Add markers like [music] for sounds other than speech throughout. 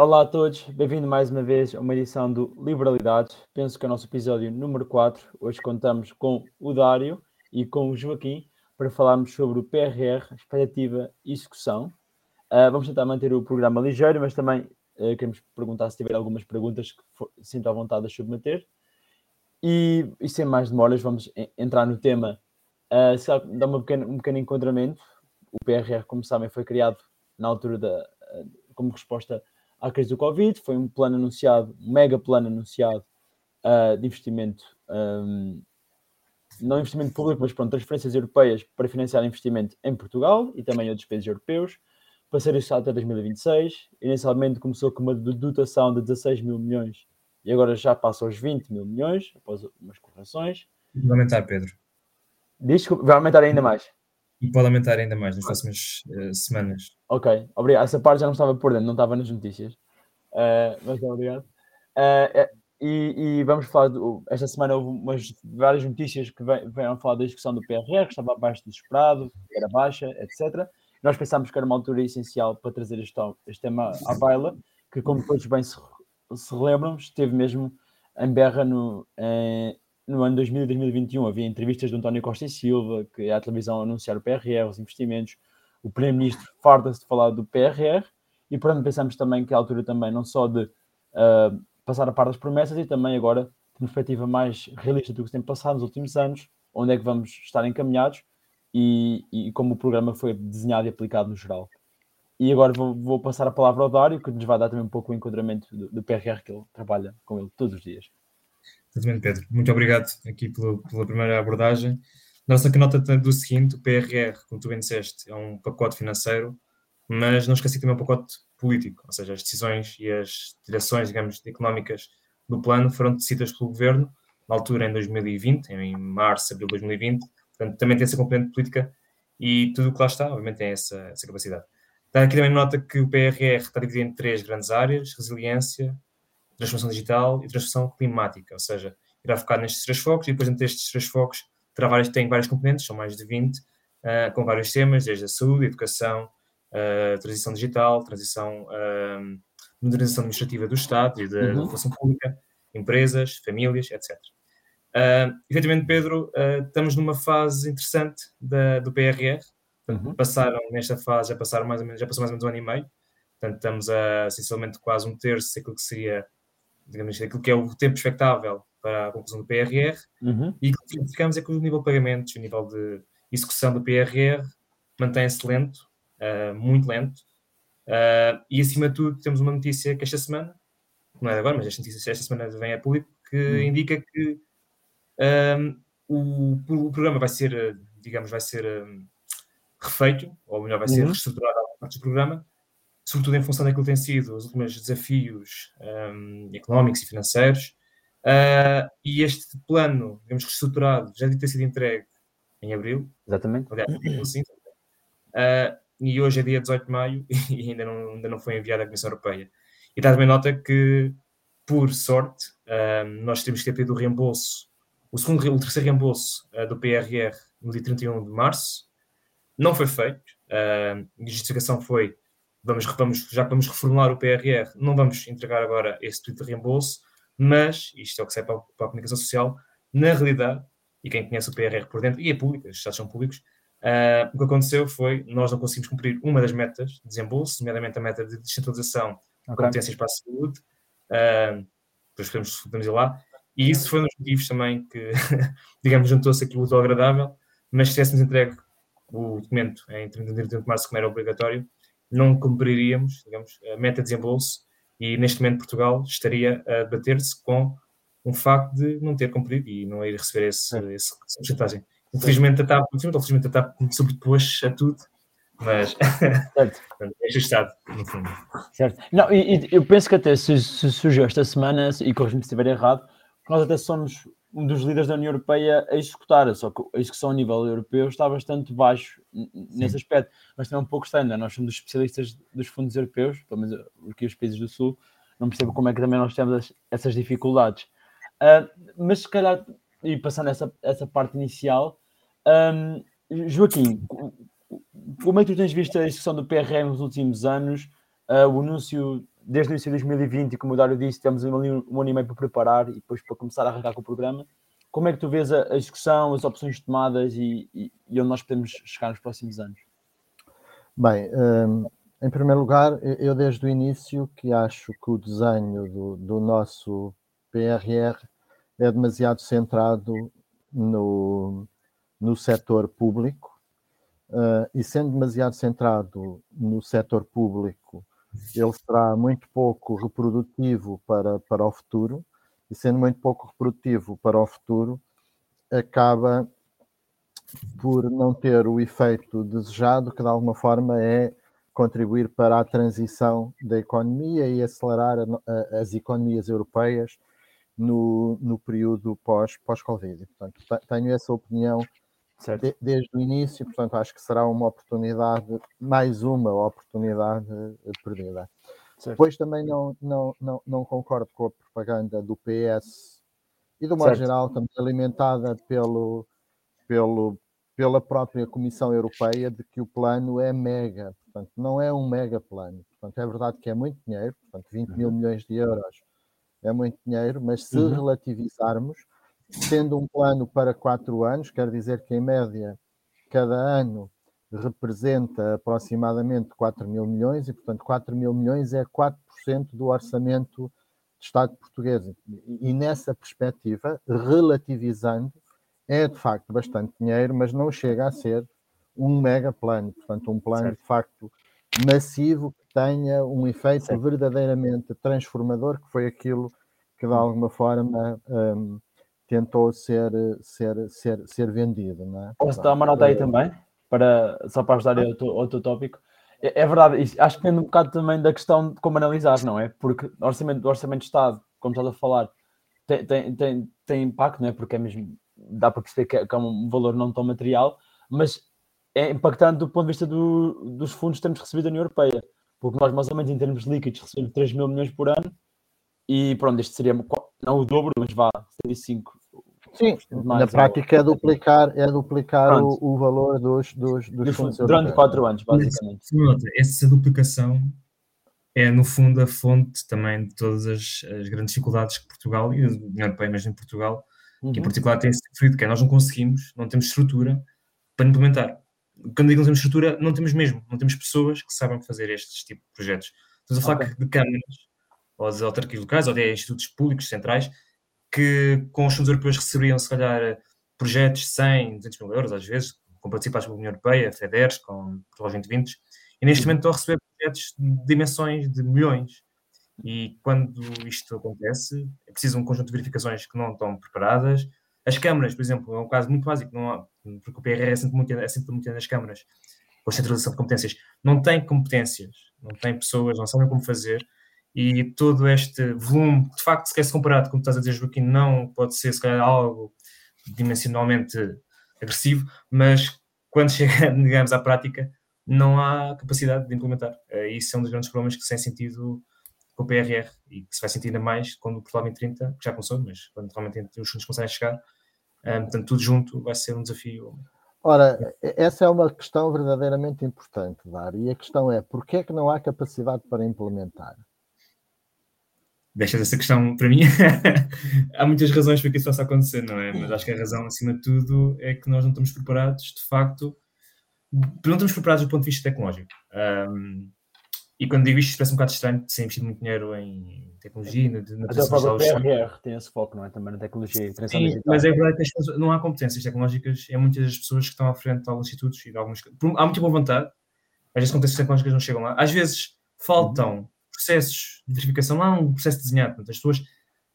Olá a todos, bem-vindo mais uma vez a uma edição do Liberalidades. Penso que é o nosso episódio número 4. Hoje contamos com o Dário e com o Joaquim para falarmos sobre o PRR, expectativa e execução. Uh, vamos tentar manter o programa ligeiro, mas também uh, queremos perguntar se tiver algumas perguntas que for, sinta à vontade de submeter. E, e, sem mais demoras, vamos entrar no tema. Uh, se dar uma pequena, um pequeno enquadramento. O PRR, como sabem, foi criado na altura da, como resposta à crise do Covid. Foi um plano anunciado, um mega plano anunciado uh, de investimento, um, não investimento público, mas pronto, transferências europeias para financiar investimento em Portugal e também em outros países europeus, para ser executado até 2026. Inicialmente começou com uma dotação de 16 mil milhões e agora já passa aos 20 mil milhões, após umas correções. Vai aumentar, Pedro. Que vai aumentar ainda mais. E pode aumentar ainda mais nas próximas uh, semanas. Ok, obrigado. Essa parte já não estava por dentro, não estava nas notícias. Uh, mas obrigado. Uh, e, e, vamos falar, do, esta semana houve umas, várias notícias que vieram falar da discussão do PRR, que estava abaixo do esperado, era baixa, etc. Nós pensámos que era uma altura essencial para trazer este, este tema à baila, que como todos bem se, se relembram, esteve mesmo em berra no, em, no ano 2000 e 2021 havia entrevistas de António Costa e Silva, que é a televisão anunciar o PRR, os investimentos. O Primeiro-Ministro farda-se de falar do PRR e, portanto, pensamos também que é a altura também não só de uh, passar a par das promessas e também agora de perspectiva mais realista do que se tem passado nos últimos anos, onde é que vamos estar encaminhados e, e como o programa foi desenhado e aplicado no geral. E agora vou, vou, passar a palavra ao Dário, que nos vai dar também um pouco o enquadramento do, do PRR que ele trabalha com ele todos os dias. Exatamente, Pedro. Muito obrigado aqui pela, primeira abordagem. Nossa que nota do seguinte, o PRR, como tu bem disseste, é um pacote financeiro, mas não esqueci também um pacote político, ou seja, as decisões e as direções, digamos, económicas do plano foram decididas pelo governo, na altura em 2020, em março, abril de 2020, portanto também tem essa componente política e tudo o que lá está, obviamente, tem essa, essa capacidade. Está aqui também nota que o PRR está dividido em três grandes áreas, resiliência, transformação digital e transformação climática, ou seja, irá focar nestes três focos e depois entre estes três focos terá vários, tem vários componentes, são mais de 20, uh, ah, com vários temas, desde a saúde, a educação, uh, transição digital, transição, uh, modernização administrativa do Estado e da, uhum. função pública, empresas, famílias, etc. Uh, efetivamente, Pedro, uh, estamos numa fase interessante da, do PRR. Uhum. Passaram, nesta fase, já passaram mais ou menos, já passou mais ou menos um ano e meio. Portanto, estamos a, essencialmente, quase um terço daquilo que seria digamos assim, aquilo que é o tempo expectável para a conclusão do PRR, uhum. e o que verificamos é que o nível de pagamentos, o nível de execução do PRR mantém-se lento, uh, muito lento, uh, e acima de tudo temos uma notícia que esta semana, não é agora, mas esta notícia esta semana vem a público, que uhum. indica que um, o, o, programa vai ser, digamos, vai ser um, refeito, ou melhor, vai ser uhum. reestruturado a parte do programa, sobretudo em função daquilo que tem sido os últimos desafios um, económicos e financeiros. Uh, e este plano, digamos, reestruturado, já deve ter sido entregue em abril. Exatamente. Assim, uh, e hoje é dia 18 de maio [laughs] e ainda não, ainda não foi enviado à Comissão Europeia. E está também nota que, por sorte, uh, nós temos que ter tido o reembolso, o, segundo, o terceiro reembolso uh, do PRR no dia 31 de março. Não foi feito. a justificação foi vamos, vamos, já que vamos reformular o PRR, não vamos entregar agora esse pedido de reembolso, mas, isto é o que sai para, para a comunicação social, na realidade, e quem conhece o PRR por dentro, e é público, os estados são públicos, uh, o que aconteceu foi, nós não conseguimos cumprir uma das metas de desembolso, nomeadamente a meta de descentralização de okay. competências para a saúde, uh, depois podemos, podemos ir lá, e isso foi um dos motivos também que, [laughs] digamos, juntou-se aquilo do agradável, mas se tivéssemos entregue o documento em 31 de março, como era obrigatório, não cumpriríamos, digamos, a meta de desembolso e neste momento Portugal estaria a debater-se com um facto de não ter cumprido e não ir receber esse, é. esse, essa porcentagem. Infelizmente a TAP, infelizmente a TAP sobrepôs a tudo, mas [laughs] é ajustado, no fundo. Certo. Não, e, e, eu penso que até se, se surgiu esta semana, e corrijo-me se estiver errado, nós até somos dos líderes da União Europeia a executar, só que a execução a nível europeu está bastante baixo nesse Sim. aspecto. Mas também é um pouco estranho, é? nós somos especialistas dos fundos europeus, pelo menos aqui os países do Sul, não percebo como é que também nós temos essas dificuldades. Uh, mas se calhar, e passando essa, essa parte inicial, um, Joaquim, como é que tu tens visto a execução do PRM nos últimos anos? Uh, o anúncio, desde o início de 2020, como o Dário disse, temos um, um ano e meio para preparar e depois para começar a arrancar com o programa. Como é que tu vês a, a discussão, as opções tomadas e, e, e, onde nós podemos chegar nos próximos anos? Bem, um, em primeiro lugar, eu desde o início que acho que o desenho do, do nosso PRR é demasiado centrado no, no setor público uh, e sendo demasiado centrado no setor público, ele será muito pouco reprodutivo para, para o futuro e sendo muito pouco reprodutivo para o futuro, acaba por não ter o efeito desejado, que de alguma forma é contribuir para a transição da economia e acelerar a, a, as economias europeias no, no período pós-Covid. Pós portanto, tenho essa opinião de, desde o início, portanto, acho que será uma oportunidade, mais uma oportunidade perdida. Certo. Depois também não, não, não, não concordo com a propaganda do PS e, de modo geral, também alimentada pelo, pelo, pela própria Comissão Europeia de que o plano é mega. Portanto, não é um mega plano. Portanto, é verdade que é muito dinheiro, portanto, 20 mil uhum. milhões de euros é muito dinheiro, mas se uhum. relativizarmos, sendo um plano para quatro anos, quer dizer que, em média, cada ano representa aproximadamente 4 mil milhões e, portanto, 4 mil milhões é 4% do orçamento do Estado português. E, nessa perspectiva, relativizando, é de facto bastante dinheiro, mas não chega a ser um mega plano, portanto, um plano certo. de facto massivo que tenha um efeito certo. verdadeiramente transformador, que foi aquilo que de alguma forma um, tentou ser, ser, ser, ser vendido. Não é? Posso dar uma nota aí também? para, só para ajudar ao teu, ao teu tópico. É, é verdade, acho que depende um bocado também da questão de como analisar, não é? Porque o orçamento, o orçamento de Estado, como estás a falar, tem, tem, tem, tem impacto, não é? Porque é mesmo, dá para perceber que é, que é um valor não tão material, mas é impactante do ponto de vista do, dos fundos que temos recebido da União Europeia, porque nós, mais ou menos, em termos líquidos, recebemos 3 mil milhões por ano e pronto, este seria não o dobro, mas vá, 105 Sim, na prática é duplicar, é duplicar o, o, valor dos, dos, dos fundos Durante quatro anos, basicamente. essa duplicação é, no fundo, a fonte também de todas as, as grandes dificuldades que Portugal e a União Europeia, mesmo em Portugal, uhum. que em uhum. particular tem sofrido, que é nós não conseguimos, não temos estrutura para implementar. Quando digo não temos estrutura, não temos mesmo, não temos pessoas que sabem fazer estes tipos de projetos. Estamos a falar okay. de câmaras, ou de autarquias locais, ou de institutos públicos centrais, que com os fundos europeus receberiam, se calhar, projetos de 100, 200 mil euros, às vezes, com participados pela União Europeia, FEDERS, com Portugal 2020, e neste momento estão a receber projetos de dimensões de milhões. E quando isto acontece, é preciso um conjunto de verificações que não estão preparadas. As câmaras, por exemplo, é um caso muito básico, não há, porque o PRR é sempre muito, é sempre muito nas câmaras, com a centralização de competências. Não tem competências, não tem pessoas, não sabem como fazer, e todo este volume, de facto, se quer se comparado, como estás a dizer, Joaquim, não pode ser, se calhar, algo dimensionalmente agressivo, mas quando chega, [laughs] digamos, à prática, não há capacidade de implementar. Uh, isso é um dos grandes problemas que se tem sentido com o PRR e que se vai sentir ainda mais quando o Portugal 2030, que já começou, mas quando realmente os fundos começarem a chegar, eh, portanto, tudo junto vai ser um desafio. Ora, essa é uma questão verdadeiramente importante, Dar, e a questão é, porquê é que não há capacidade para implementar? Deixas essa questão para mim. [laughs] Há muitas razões para que isso possa acontecer, não é? Mas acho que a razão, acima de tudo, é que nós não estamos preparados, de facto, não estamos preparados do ponto de vista tecnológico. Um, e quando digo isto, parece um bocado estranho, que se investido muito dinheiro em tecnologia, na, na Mas própria PRR tem esse foco, não é? Também na tecnologia. Sim, mas é verdade que não há competências tecnológicas, é muitas das pessoas que estão à frente de alguns institutos e de alguns... Há muita boa vontade, às vezes competências tecnológicas não chegam lá, às vezes faltam uhum processos de verificação, não há um processo desenhado. Portanto, as pessoas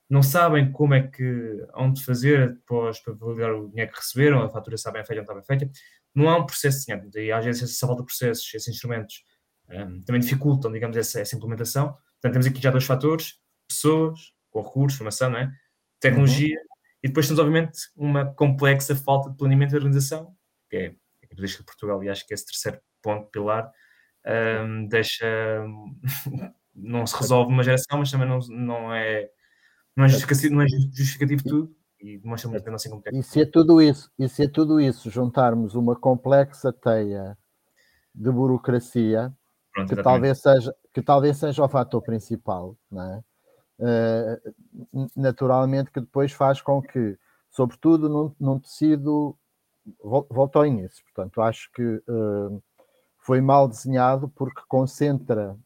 não sabem como é que onde fazer depois para validar o dinheiro que receberam, a fatura está bem feita ou não está bem feita. Não há um processo desenhado. E às vezes essa falta de processos, esses instrumentos um, também dificultam, digamos, essa, essa, implementação. Portanto, temos aqui já dois fatores: pessoas, com recursos, formação, não é? tecnologia, uhum. e depois temos, obviamente, uma complexa falta de planeamento e organização, que é a característica de Portugal, e acho que esse terceiro ponto, pilar, um, deixa não se resolve uma geração, mas também não, não, é, não, é, justificativo, não é justificativo tudo e demonstra muito a nossa incompetência. E se é tudo isso, e se é tudo isso juntarmos uma complexa teia de burocracia Pronto, que talvez seja que talvez seja o fator principal, não é? Uh, naturalmente que depois faz com que, sobretudo num, num tecido, volto ao início, portanto, acho que uh, foi mal desenhado porque concentra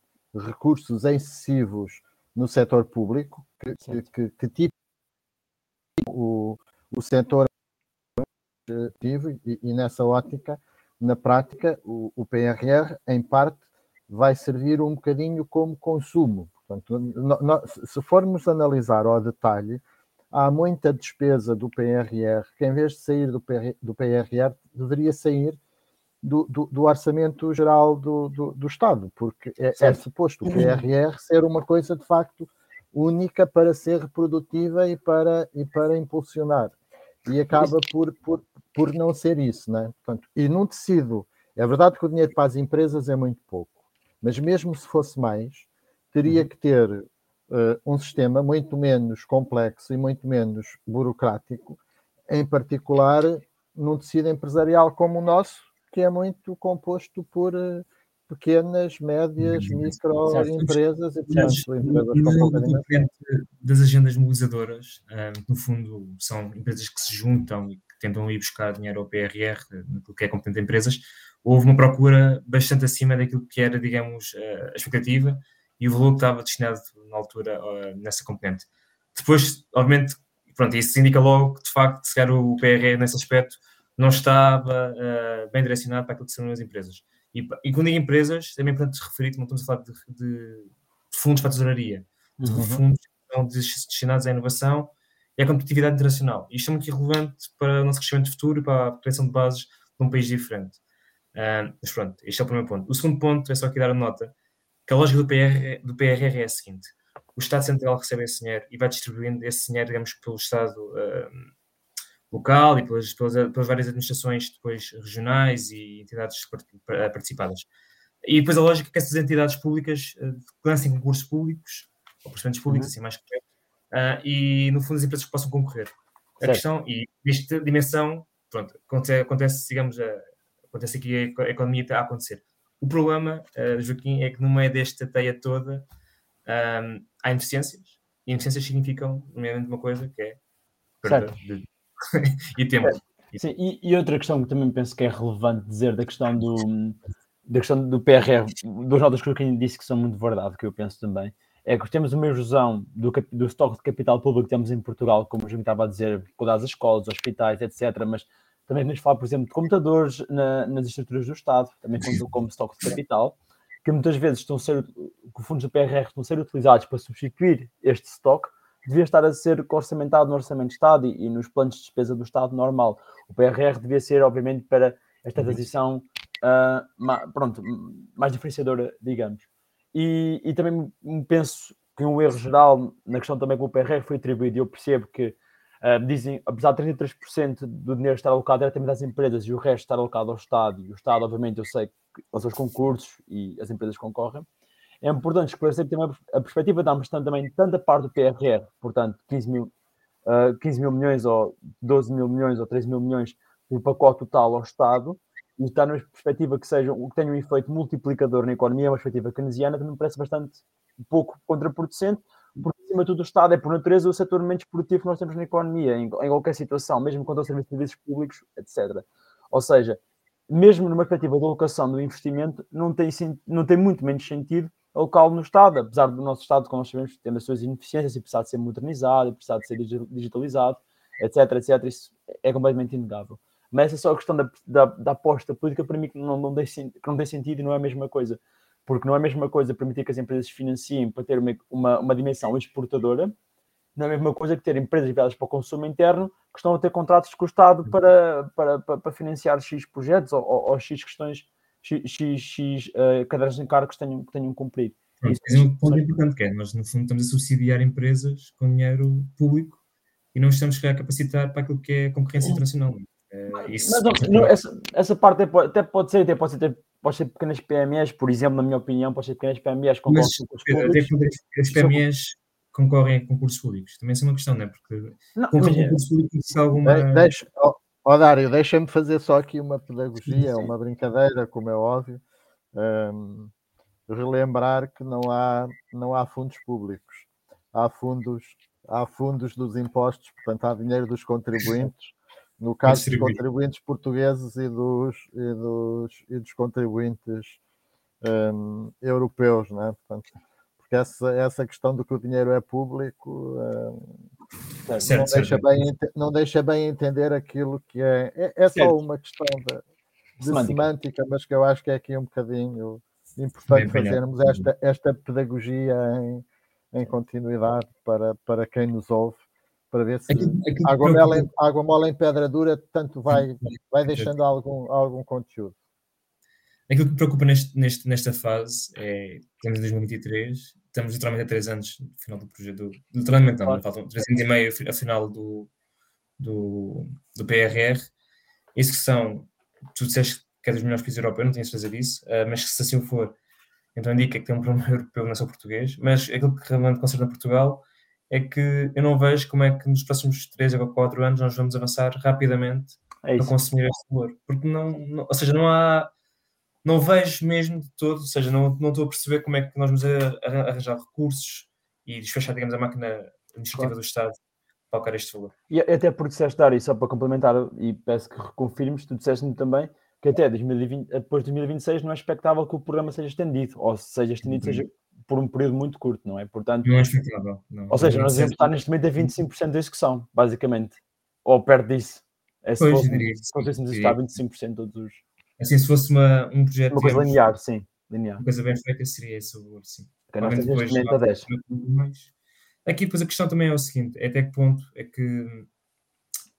recursos excessivos no setor público, que, que, que, que tipo o, o setor e, e, nessa ótica, na prática, o, o, PRR, em parte, vai servir um bocadinho como consumo. Portanto, no, no, se formos analisar ao detalhe, há muita despesa do PRR que, em vez de sair do, PR, do PRR, deveria sair do, do, do orçamento geral do, do, Estado, porque é, é, suposto o PRR ser uma coisa de facto única para ser reprodutiva e para, e para impulsionar. E acaba por, por, por não ser isso, né? Portanto, e num tecido, é verdade que o dinheiro para as empresas é muito pouco, mas mesmo se fosse mais, teria uhum. que ter uh, um sistema muito menos complexo e muito menos burocrático, em particular num tecido empresarial como o nosso, que é muito composto por uh, pequenas, médias, microempresas e, portanto, empresas das agendas mobilizadoras, um, no fundo, são empresas que se juntam e que tentam ir buscar dinheiro ao PRR, naquilo que é competente de empresas, houve uma procura bastante acima daquilo que era, digamos, a expectativa e o valor que estava destinado na altura nessa componente. Depois, obviamente, pronto, isso indica logo que, de facto, se calhar o PRR nesse aspecto não estava uh, bem direcionado para aquilo que são as empresas. E, e quando digo empresas, também é importante referir que não estamos a falar de, de, de fundos para a tesouraria, de uhum. fundos que são destinados à inovação e à competitividade internacional. Isto é muito relevante para o nosso crescimento futuro e para a criação de bases de um país diferente. Uh, mas pronto, este é o primeiro ponto. O segundo ponto é só aqui dar a nota que a lógica do, PR, do PRR é a seguinte: o Estado Central recebe esse dinheiro e vai distribuindo esse dinheiro, digamos, pelo Estado uh, local e pelas, pelas, pelas, várias administrações depois regionais e entidades participadas. E depois a lógica é que essas entidades públicas uh, lancem concursos públicos, ou procedimentos públicos, uhum. assim mais correto, uh, e no fundo as empresas possam concorrer. A certo. questão, e nesta dimensão, pronto, acontece, acontece digamos, a, acontece aqui a economia está a acontecer. O problema, uh, Joaquim, é que no meio desta teia toda um, há ineficiências, e ineficiências significam, nomeadamente, uma coisa que é perda de [laughs] e tempo. É, sim, e, e, outra questão que também penso que é relevante dizer da questão do, da questão do PRR, duas notas que eu disse que são muito verdade, que eu penso também, é que temos uma erosão do, do estoque de capital público que temos em Portugal, como a gente estava a dizer, com as escolas, hospitais, etc. Mas também podemos falar, por exemplo, de computadores na, nas estruturas do Estado, também como, como estoque de capital, que muitas vezes estão a ser, que fundos do PRR estão a ser utilizados para substituir este estoque, devia estar a ser orçamentado no Orçamento de Estado e, e, nos planos de despesa do Estado normal. O PRR devia ser, obviamente, para esta uhum. transição uh, ma, pronto, mais diferenciadora, digamos. E, e, também penso que um erro geral na questão também que o PRR foi atribuído, e eu percebo que uh, dizem, apesar de 33% do dinheiro estar alocado diretamente às empresas e o resto estar alocado ao Estado, e o Estado, obviamente, eu sei que aos seus concursos e as empresas concorrem, é importante esclarecer também a perspectiva de ambos também tanta parte do PRR, portanto, 15 mil, uh, ah, 15 mil milhões ou 12 mil milhões ou 13 mil milhões do pacote total ao Estado, e está numa perspectiva que seja que tenha um efeito multiplicador na economia, uma perspectiva keynesiana, também me parece bastante pouco contraproducente, porque acima de tudo o Estado é por natureza o setor menos produtivo que nós temos na economia, em, em qualquer situação, mesmo aos serviços, serviços públicos, etc. Ou seja, mesmo numa perspectiva de alocação do investimento, não tem, não tem muito menos sentido local no Estado, apesar do nosso Estado, como nós sabemos, ter as suas ineficiências e precisar de ser modernizado, precisar de ser digitalizado, etc, etc, isso é completamente inegável. Mas essa é só a questão da, da, da aposta política, para mim, que não, não, tem, que não tem sentido e não é a mesma coisa. Porque não é a mesma coisa permitir que as empresas financiem para ter uma, uma, uma dimensão exportadora, não é a mesma coisa que ter empresas viradas para o consumo interno que estão a ter contratos com o Estado para, para, para, para financiar X projetos ou, ou, ou X questões X, X uh, cadeiras de encargos que tenham, que tenham cumprido. Pronto, é um ponto importante que é, nós no fundo estamos a subsidiar empresas com dinheiro público e não estamos a capacitar para aquilo que é concorrência internacional. É, isso, Mas, não, essa, essa parte até pode ser, até pode ser, pode ser pequenas PMEs, por exemplo, na minha opinião, pode ser pequenas PMEs com Mas, até as PMEs concorrem a concursos públicos, também é uma questão, não é? Porque não, concorrem a concursos públicos alguma... Deixa, Ó Dário, deixa-me fazer só aqui uma pedagogia, uma brincadeira, como é óbvio. Um, relembrar que não há, não há fundos públicos, há fundos, há fundos dos impostos, portanto, há dinheiro dos contribuintes. No caso dos contribuintes portugueses e dos, e dos, e dos contribuintes um, europeus, né? Portanto, porque essa, essa questão do que o dinheiro é público um, certo, não, deixa bem, não deixa bem entender aquilo que é. É, é só uma questão de, de semântica. semântica. mas que eu acho que é aqui um bocadinho importante fazermos esta, esta pedagogia em, em continuidade para, para quem nos ouve para ver se aquilo, aquilo água, mole em, água mole em pedra dura, tanto vai, vai deixando algum, algum conteúdo. Aquilo que me preocupa neste, neste, nesta fase é em 2023, estamos literalmente a três anos no final do projeto. literalmente não, faltam três anos e meio a final do, do, do PRR. Isso que são, tu disseste que é dos melhores países europeus, não tenho certeza disso, uh, mas se assim for, então indica que tem um problema [laughs] europeu, não é só português. Mas aquilo que realmente concerna Portugal é que eu não vejo como é que nos próximos 3 a 4 anos nós vamos avançar rapidamente é a consumir este valor. Porque não, não, ou seja, não há, não vejo mesmo de todo, ou seja, não, não estou a perceber como é que nós vamos arranjar recursos e desfechar, digamos, a máquina administrativa claro. do Estado para alcançar este valor. E até porque disseste, Dário, só para complementar, e peço que reconfirmes, tu disseste-me também que até 2020, depois de 2026 não é expectável que o programa seja estendido, ou seja estendido uhum. seja por um período muito curto, não é? Portanto, não é expectável. Não. Ou seja, nós devemos estar neste momento a 25% da execução, basicamente, ou perto disso. É se pois, fosse, diria, se fôssemos estar a 25% todos os. Assim, se fosse uma, um projeto. Uma coisa linear, sim. Linear. Uma coisa bem feita seria esse valor, sim. Nós depois, a 10. Aqui, depois, a questão também é o seguinte: é até que ponto é que.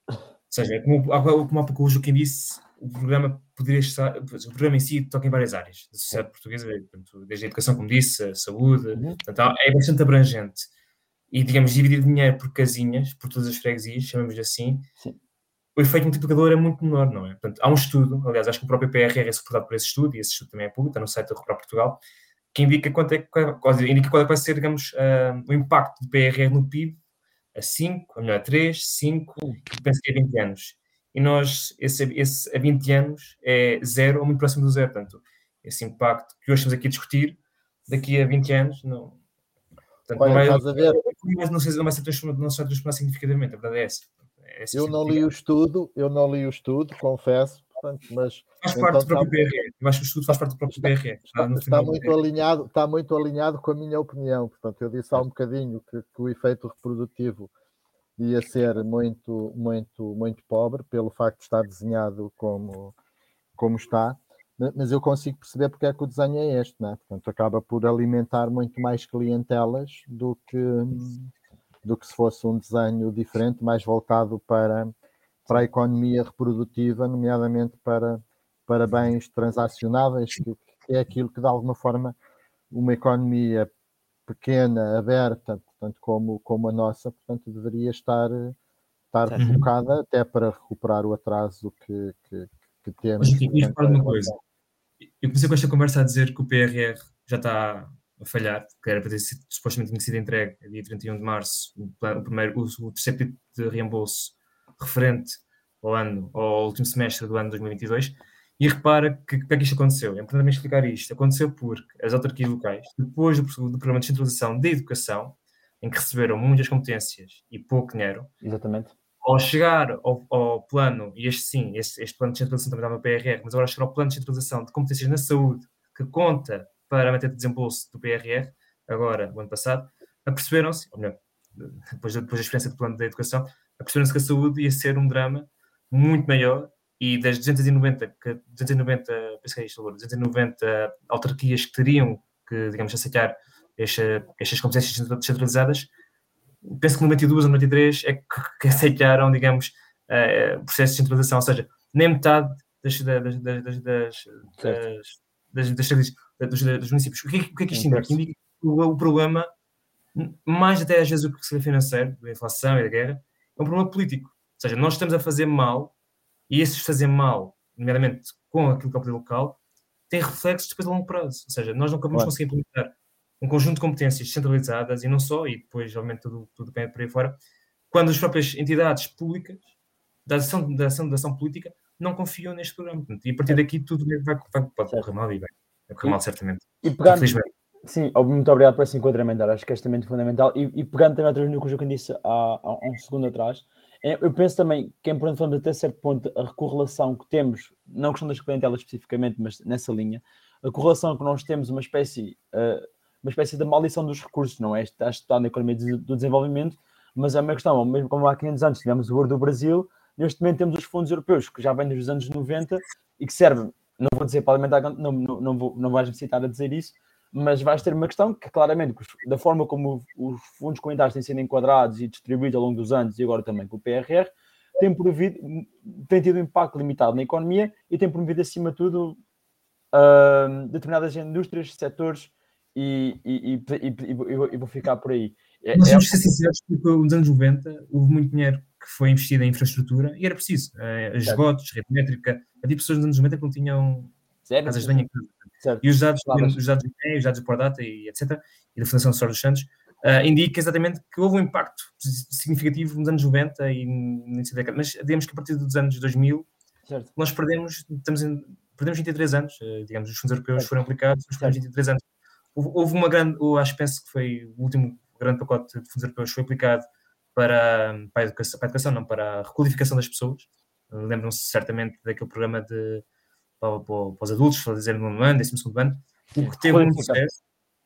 Ou seja, é como, como há pouco o Joaquim disse, o programa poderia estar, o programa em si toca em várias áreas da sociedade portuguesa, portanto, desde a educação, como disse, a saúde, uhum. portanto, é bastante abrangente. E, digamos, dividir dinheiro por casinhas, por todas as freguesias, chamamos assim, Sim. O efeito multiplicador é muito menor, não é? Portanto, há um estudo, aliás, acho que o próprio PRR é suportado por esse estudo, e esse estudo também é público, está no site da Recuperar Portugal, que indica, quanto é, qual, indica qual é que vai ser, digamos, uh, o impacto do PRR no PIB a 5, a melhor a 3, 5, penso que é 20 anos e nós, esse, esse a 20 anos, é zero ou muito próximo do zero. Portanto, esse impacto que hoje estamos aqui a discutir, daqui a 20 anos, não. Portanto, Olha, não, vai, a ver. Mas não, sei, não vai ser transformado, não se vai transformar significativamente, a verdade é essa. É essa eu não li o estudo, eu não li o estudo, confesso, portanto, mas faz parte então, do próprio está, PRE. Eu acho que o estudo faz parte do próprio está, PRE. Está, está, está muito alinhado, está muito alinhado com a minha opinião. Portanto, eu disse há um bocadinho que, que o efeito reprodutivo ia ser muito, muito, muito pobre pelo facto de estar desenhado como, como está, mas eu consigo perceber porque é que o desenho é este, né? portanto acaba por alimentar muito mais clientelas do que, do que se fosse um desenho diferente, mais voltado para, para a economia reprodutiva, nomeadamente para, para bens transacionáveis, que, que é aquilo que de alguma forma uma economia pequena, aberta, portanto, como, como a nossa, portanto, deveria estar, estar focada até para recuperar o atraso que, que, que temos. Mas, portanto, uma coisa. Eu comecei com esta conversa a dizer que o PRR já está a falhar, que era para ter sido, supostamente tinha sido entregue dia 31 de março, o, o primeiro, o, o terceiro pedido de reembolso referente ao ano, ao último semestre do ano 2022, e repara que, que é que isto aconteceu. É importante explicar isto. Aconteceu porque as autarquias locais, depois do, do programa de descentralização da educação, em que receberam muitas competências e pouco dinheiro. Exatamente. Ao chegar ao, ao plano, e este sim, este, este, plano de centralização também dá uma PRR, mas agora chegar ao plano de centralização de competências na saúde, que conta para a matéria de desembolso do PRR, agora, o ano passado, aperceberam-se, ou melhor, depois, depois da experiência do plano da educação, aperceberam-se que a saúde ia ser um drama muito maior e das 290, que, 290 penso que é isto, 290 autarquias que teriam que, digamos, aceitar esta, estas competências descentralizadas, penso que 92 ou 93 é que, que aceitaram, digamos, uh, processo de centralização, ou seja, nem metade das, das, das, das, das, das, dos municípios. O que, o que é que isto indica? Indica que o, o problema, mais até às vezes o que se vê financeiro, da inflação e da guerra, é um problema político. Ou seja, nós estamos a fazer mal, e esses fazer mal, nomeadamente com aquilo que é o poder local, tem reflexos depois a longo prazo. Ou seja, nós não vamos claro. conseguir implementar um conjunto de competências centralizadas e não só, e depois, obviamente, tudo, tudo bem por aí fora, quando as próprias entidades públicas da ação, da ação, da ação política não confiam neste programa. E a partir daqui tudo vai, vai, pode correr mal e bem. A correr mal, certamente. E pegando, sim, muito obrigado por esse enquadramento, acho que é extremamente fundamental. E, e pegando também vez no que o Joaquim disse há, há um segundo atrás, é, eu penso também que é importante até certo ponto a correlação que temos, não a questão das clientelas especificamente, mas nessa linha, a correlação que nós temos uma espécie, uh, uma espécie de maldição dos recursos, não é? Está estudado na economia do desenvolvimento, mas é uma questão, mesmo como há 500 anos tivemos o ouro do Brasil, neste momento temos os fundos europeus, que já vêm dos anos 90 e que servem, não vou dizer para alimentar, não, não, não, vou, não vais necessitar a dizer isso, mas vais ter uma questão que claramente, da forma como os fundos comunitários têm sido enquadrados e distribuídos ao longo dos anos e agora também com o PRR, tem, promovido, tem tido um impacto limitado na economia e tem promovido, acima de tudo, uh, determinadas indústrias, setores e, e, e, e, vou ficar por aí. É, temos é... que ser sinceros que nos anos 90 houve muito dinheiro que foi investido em infraestrutura e era preciso. Uh, esgotos, rede métrica. Havia pessoas nos anos 90 que não tinham casas de banho em casa. E os dados, claro. os dados do INE, os dados do Pordata e etc., e da Fundação Sor dos Santos, uh, indica exatamente que houve um impacto significativo nos anos 90 e nessa década. Mas digamos que a partir dos anos 2000, certo. nós perdemos, estamos em, perdemos 23 anos, uh, digamos, os fundos europeus certo. foram aplicados, mas perdemos 23 anos. Houve, houve uma grande, eu acho, penso que foi o último grande pacote de fundos europeus foi aplicado para, para, a, educação, para a educação, não, para a requalificação das pessoas. Lembram-se certamente daquele programa de para, para, para os adultos, dizer no ano, décimo segundo ano, o que teve muito sucesso,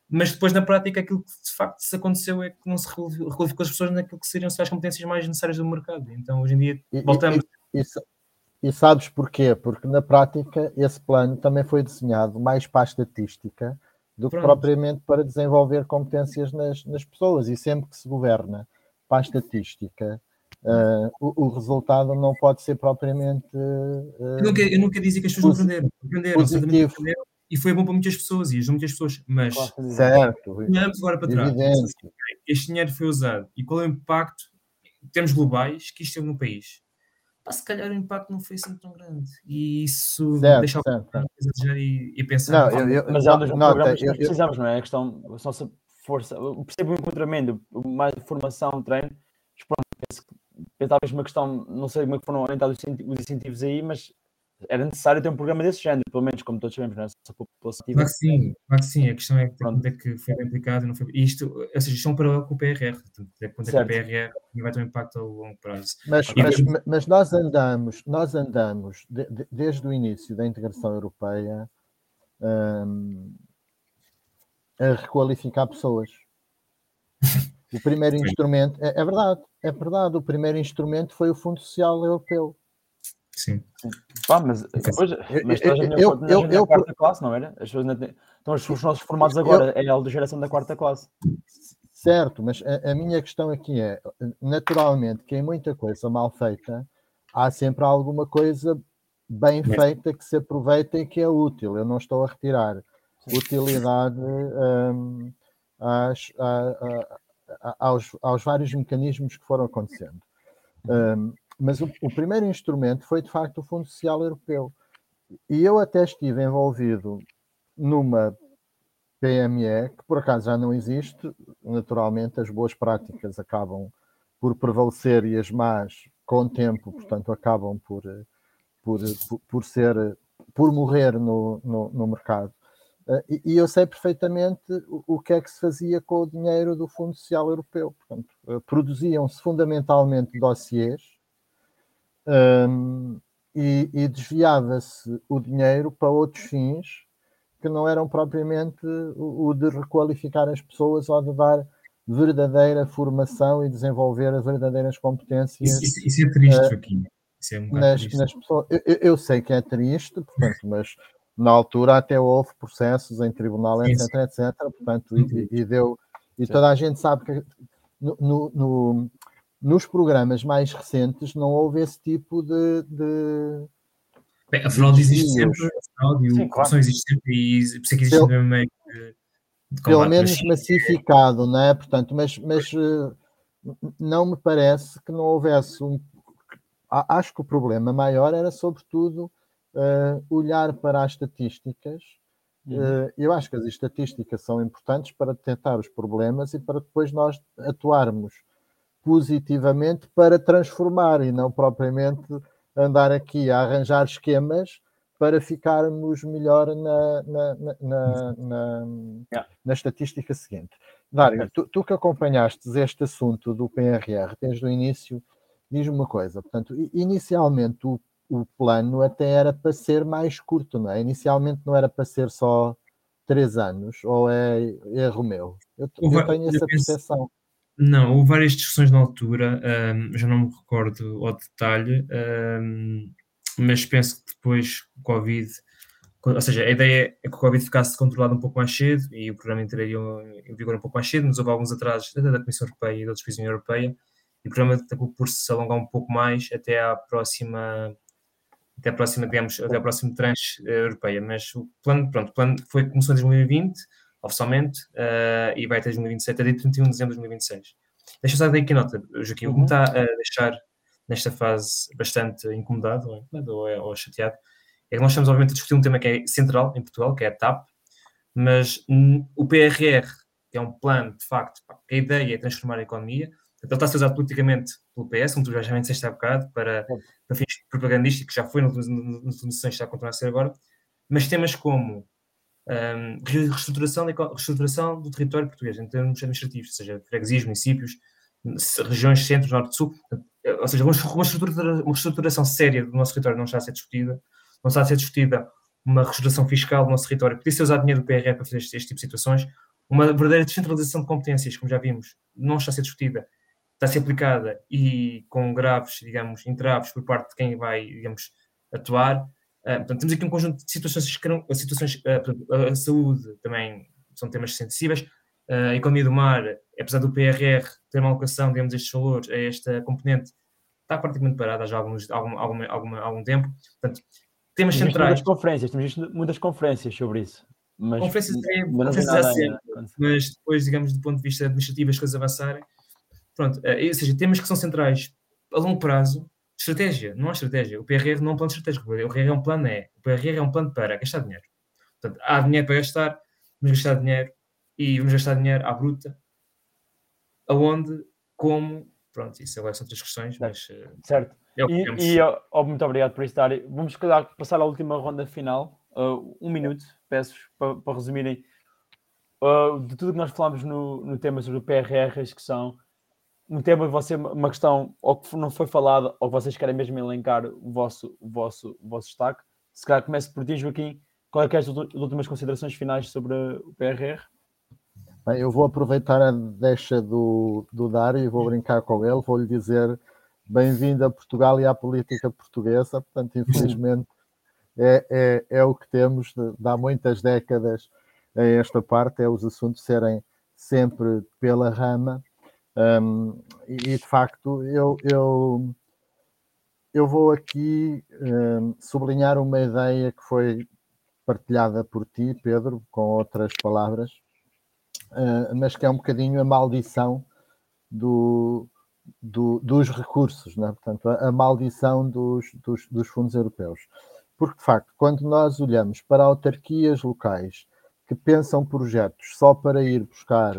mas depois na prática aquilo que de facto se aconteceu é que não se requalificou as pessoas naquilo que seriam as competências mais necessárias do mercado. Então hoje em dia voltamos. E, e, e, e sabes porquê? Porque na prática esse plano também foi desenhado mais para a estatística do que Pronto. propriamente para desenvolver competências nas, nas pessoas. E sempre que se governa para a estatística, Uh, o, o, resultado não pode ser propriamente. Uh, eu, nunca, eu nunca dizia que as pessoas não aprenderam. Aprenderam, aprenderam, e foi bom para muitas pessoas e ajudou muitas pessoas. Mas certo, olhamos agora para trás. Este dinheiro foi usado e qual é o impacto em termos globais que isto teve no país? Pá, se calhar o impacto não foi assim tão grande. E isso certo, deixa certo, certo. E, e pensar. Não, eu, eu, mas é um dos programas que nós precisamos, não é? A questão, a nossa força, eu percebo o encontramento, mais formação, treino, pronto, penso que é talvez uma questão, não sei como é que foram orientados os incentivos aí, mas era necessário ter um programa desse género, pelo menos como todos sabemos, não é? população. Claro que sim, claro que sim. A questão é que quando é que foi aplicado e não foi. Isto, ou seja, isto é um paralelo com o PRR, portanto, é quando é que o PRR vai ter um impacto a longo prazo. Mas, mas, mas, nós andamos, nós andamos de, de, desde o início da integração europeia um, a requalificar pessoas. O primeiro [laughs] instrumento, é, é, verdade, é verdade, o primeiro instrumento foi o Fundo Social Europeu. Sim. Pá, mas depois, mas eu, eu, eu, eu, quarta classe, não era? As pessoas então, os nossos formados agora é a da geração da quarta classe. Certo, mas a, a, minha questão aqui é, naturalmente, que em muita coisa mal feita, há sempre alguma coisa bem feita que se aproveita e que é útil. Eu não estou a retirar utilidade um, às, aos, aos vários mecanismos que foram acontecendo. Um, mas o, o, primeiro instrumento foi, de facto, o Fundo Social Europeu. E eu até estive envolvido numa PME, que por acaso já não existe, naturalmente as boas práticas acabam por prevalecer e as más, com o tempo, portanto, acabam por, por, por, por ser, por morrer no, no, no mercado. Uh, e, eu sei perfeitamente o, que é que se fazia com o dinheiro do Fundo Social Europeu. Portanto, uh, produziam-se fundamentalmente dossiês um, e, e desviava-se o dinheiro para outros fins que não eram propriamente o, de requalificar as pessoas ou de dar verdadeira formação e desenvolver as verdadeiras competências. Isso, isso, isso é triste, uh, Joaquim. Isso é um nas, triste. nas pessoas. Eu, eu, sei que é triste, portanto, mas na altura até houve processos em tribunal, etc, etc, portanto, e, e, deu, e toda a gente sabe que no, no, nos programas mais recentes não houve esse tipo de... de Bem, a fraude existe sempre, a fraude e a corrupção existe sempre, e por isso é que existe pelo, meio de, Pelo menos massificado, não é? Portanto, mas, mas uh, não me parece que não houvesse um... Acho que o problema maior era, sobretudo, uh, olhar para as estatísticas. Uhum. Uh, eu acho que as estatísticas são importantes para detectar os problemas e para depois nós atuarmos positivamente para transformar e não propriamente andar aqui a arranjar esquemas para ficarmos melhor na, na, na, na, Yeah. na estatística seguinte. Dário, tu, tu que acompanhaste este assunto do PRR desde o início, diz-me uma coisa. Portanto, inicialmente o, o plano até era para ser mais curto, não é? Inicialmente não era para ser só três anos, ou é erro meu? Eu, eu tenho essa percepção. Não, houve várias discussões na altura, ahm, já não me recordo ao detalhe, ahm, mas penso que depois o Covid, ou seja, a ideia é que o Covid ficasse controlado um pouco mais cedo e o programa entraria em vigor um pouco mais cedo, mas houve alguns atrasos até da Comissão Europeia e da outras União Europeia, e o programa acabou por se alongar um pouco mais até à próxima, até à próxima, digamos, até próximo tranche eh, europeia, mas o plano, pronto, o plano foi, começou em 2020, oficialmente, eh, e vai até 2027, até 31 de dezembro de 2026. Deixa eu só dar aqui nota, Joaquim, o que me Uhum. está a deixar nesta fase bastante incomodado ou, ou, ou chateado é que nós estamos, obviamente, a discutir um tema que é central em Portugal, que é a TAP, mas o PRR, que é um plano, de facto, que a ideia é transformar a economia, então está a ser usado politicamente pelo PS, como tu já me disseste há bocado, para, para fins propagandísticos, já foi nas últimas eleições, está a continuar a ser agora, mas temas como hum, reestruturação, eco- reestruturação do território português, em termos administrativos, ou seja, freguesias, municípios, regiões, centros, norte, sul, ou seja, uma uma estrutura- uma reestruturação séria do nosso território não está a ser discutida, não está a ser discutida uma reestruturação fiscal do nosso território, podia ser usado dinheiro do PRR para fazer este, este tipo de situações, uma verdadeira descentralização de competências, como já vimos, não está a ser discutida, está a ser aplicada e com graves, digamos, entraves por parte de quem vai, digamos, atuar. Ah, portanto, temos aqui um conjunto de situações, que não- situações ah, portanto, a, a saúde também são temas sensíveis, Ah, a economia do mar, apesar do PRR ter uma alocação, digamos, estes valores, a esta componente, está praticamente parada já há alguns, algum, algum, algum, algum tempo. Portanto, temas Temos centrais. muitas conferências, temos visto muitas conferências sobre isso. Mas Conferências é- vi conferências ainda. mas depois, digamos, do ponto de vista administrativo, as coisas avançarem. Pronto, eh, ou seja, temas que são centrais a longo prazo, estratégia, não há estratégia. O PRR não é um plano estratégico, o PRR é um plano, é. O PRR é um plano para gastar dinheiro. Portanto, há dinheiro para gastar, vamos gastar dinheiro e vamos gastar dinheiro à bruta. Aonde, como, pronto, isso agora são outras questões, mas eh, Certo. é E, e, ó, muito obrigado por isso, Dário. Vamos calhar, passar à última ronda final. Uh, um minuto, peço para, para resumirem uh, de tudo que nós falámos no, no tema sobre o PRR, acho que são um tema, você, uma questão ou que não foi falada ou que vocês querem mesmo elencar o vosso, vosso, vosso destaque. Se calhar começo por ti, Joaquim. Qual é que é as últimas considerações finais sobre o PRR? Bem, eu vou aproveitar a deixa do, do Dário e vou brincar com ele, vou-lhe dizer bem-vindo a Portugal e à política portuguesa, portanto, infelizmente, é, é, é o que temos de, de há muitas décadas a esta parte, é os assuntos serem sempre pela rama, um, e, de facto eu, eu, eu vou aqui um, sublinhar uma ideia que foi partilhada por ti, Pedro, com outras palavras, uh, mas que é um bocadinho a maldição do, do, dos recursos, né? portanto, a, a maldição dos, dos, dos, fundos europeus. Porque, de facto, quando nós olhamos para autarquias locais que pensam projetos só para ir buscar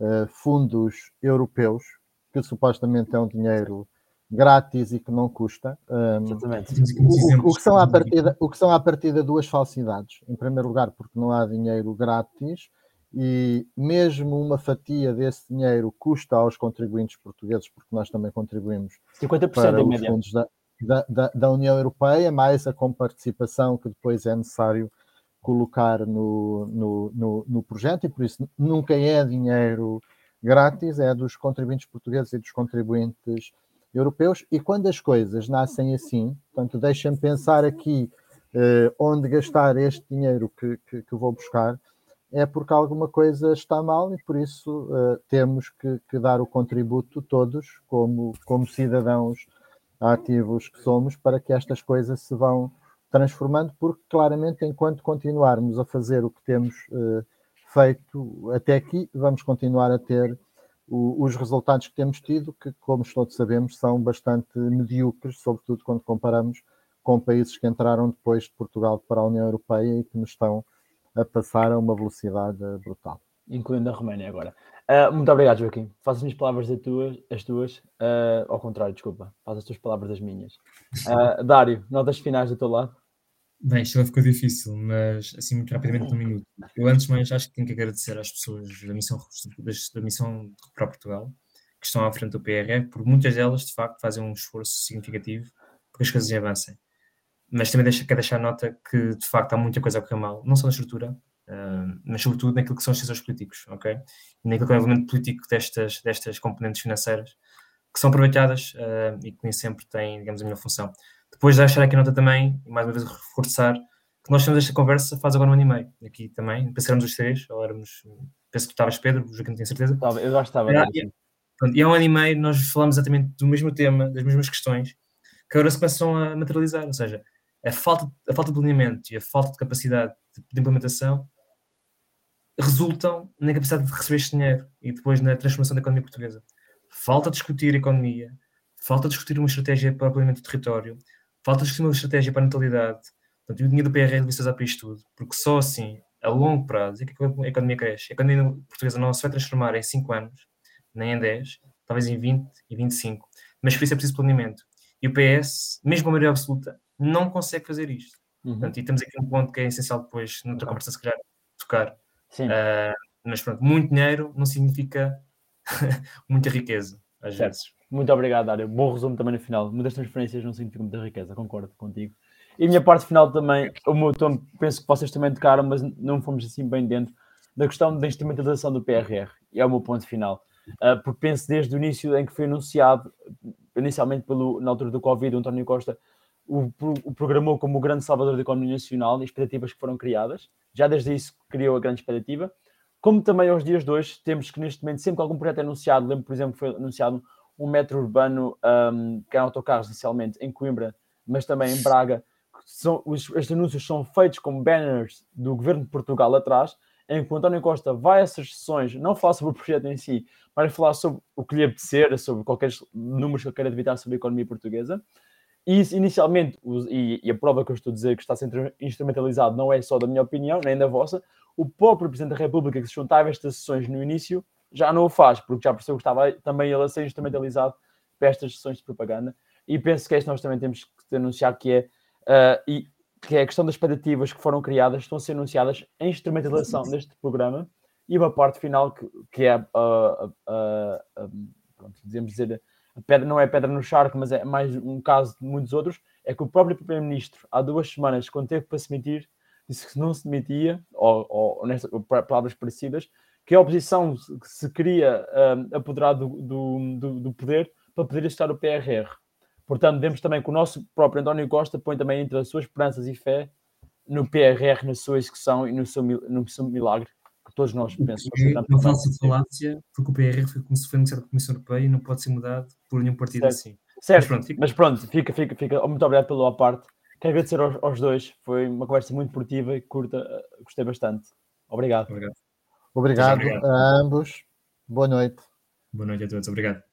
uh, fundos europeus, que supostamente é um dinheiro grátis e que não custa. Um, Exatamente. O, o, que são à partida, o que são à partida duas falsidades. Em primeiro lugar, porque não há dinheiro grátis e mesmo uma fatia desse dinheiro custa aos contribuintes portugueses, porque nós também contribuímos 50% para os fundos da, da, da, da, União Europeia, mais a comparticipação que depois é necessário colocar no, no, no, no projeto, e por isso nunca é dinheiro grátis, é dos contribuintes portugueses e dos contribuintes europeus, e quando as coisas nascem assim, portanto, deixem-me pensar aqui eh, onde gastar este dinheiro que, que, que, vou buscar, é porque alguma coisa está mal e por isso eh, temos que, que, dar o contributo todos, como, como cidadãos ativos que somos, para que estas coisas se vão transformando, porque claramente enquanto continuarmos a fazer o que temos eh, feito até aqui, vamos continuar a ter os resultados que temos tido, que, como todos sabemos, são bastante medíocres, sobretudo quando comparamos com países que entraram depois de Portugal para a União Europeia e que nos estão a passar a uma velocidade brutal. Incluindo a Roménia agora. Uh, muito obrigado, Joaquim. Faz as minhas palavras as tuas, as tuas uh, ao contrário, desculpa. Faz as tuas palavras as minhas. Uh, Dário, notas finais do teu lado? Bem, isto ficou difícil, mas assim muito rapidamente num minuto. Eu antes de mais acho que tenho que agradecer às pessoas da missão, da missão de Portugal que estão à frente do PRR, porque muitas delas de facto fazem um esforço significativo para que as coisas avancem. Mas também deixa, quero deixar nota que de facto há muita coisa a correr mal, não só na estrutura, uh, mas sobretudo naquilo que são os decisores políticos, ok? E naquilo que é o envolvimento político destas, destas componentes financeiras, que são aproveitadas uh, e que nem sempre têm, digamos, a minha função. Depois de deixar aqui nota também, e mais uma vez reforçar, que nós temos esta conversa faz agora um ano e meio, aqui também, pensamos os três, ou éramos, penso que tu estavas Pedro, o Joaquim não tenho certeza. Eu já estava. É, Pronto, e há um ano e meio nós falamos exatamente do mesmo tema, das mesmas questões, que agora se começam a materializar, ou seja, a falta, a falta de alinhamento e a falta de capacidade de, de implementação resultam na capacidade de receber este dinheiro e depois na transformação da economia portuguesa. Falta discutir a economia, falta discutir uma estratégia para o planeamento do território, falta discutir uma estratégia para a natalidade. Portanto, o dinheiro do deve ser usado para isto tudo, porque só assim, a longo prazo, é que a economia cresce. A economia portuguesa não se vai transformar em 5 anos, nem em 10, talvez em 20 e 25. Mas por isso é preciso planeamento. E o PS, mesmo a maioria absoluta, não consegue fazer isto. Uhum. Portanto, e temos aqui um ponto que é essencial depois, noutra conversa, se calhar, tocar. Uh, mas pronto, muito dinheiro não significa [laughs] muita riqueza, às certo. vezes. Muito obrigado, Dário. Bom resumo também no final. Muitas transferências não significam muita riqueza, concordo contigo. E a minha parte final também, o meu tom, penso que vocês também tocaram, mas não fomos assim bem dentro da questão da instrumentalização do PRR. E é o meu ponto final. Uh, porque penso desde o início em que foi anunciado, inicialmente pelo, na altura do Covid, o António Costa o, o programou como o grande salvador da economia nacional e expectativas que foram criadas. Já desde isso criou a grande expectativa. Como também aos dias de hoje, temos que neste momento, sempre que algum projeto é anunciado, lembro, por exemplo, foi anunciado um metro urbano, um, que é autocarros inicialmente, em Coimbra, mas também em Braga. São, os, estes anúncios são feitos com banners do governo de Portugal atrás, em que o António Costa vai a essas sessões, não fala sobre o projeto em si, mas falar sobre o que lhe apetecer, sobre qualquer números que ele queira debitar sobre a economia portuguesa. E isso, inicialmente, e, a prova que eu estou a dizer que está a ser instrumentalizado não é só da minha opinião, nem da vossa, o próprio Presidente da República que se juntava a estas sessões no início já não o faz, porque já percebeu que estava também ele a ser instrumentalizado para estas sessões de propaganda. E penso que é nós também temos que denunciar, que é, uh, e, que é a questão das expectativas que foram criadas, estão a ser anunciadas em instrumentalização deste programa, e uma parte final que, que é, uh, uh, pronto, dizemos dizer, a pedra não é pedra no charco, mas é mais um caso de muitos outros, é que o próprio Primeiro-Ministro, há duas semanas, quando teve para se demitir, disse que não se demitia, ou, ou nesta, palavras parecidas, que a oposição se queria um, apoderar do, do, do, do, poder para poder estar o PRR. Portanto, vemos também que o nosso próprio António Costa põe também entre as suas esperanças e fé no PRR, na sua execução e no seu, no seu milagre, que todos nós pensamos. Uma falsa falácia, porque o PRR foi como se foi anunciado pela Comissão Europeia e não pode ser mudado por nenhum partido certo. assim. Certo, mas pronto, fica... mas pronto, fica, fica, fica. Muito obrigado pela parte. Quero agradecer aos, aos, dois, foi uma conversa muito produtiva e curta, gostei bastante. Obrigado. Obrigado, obrigado, obrigado. a ambos. Boa noite. Boa noite a todos, obrigado.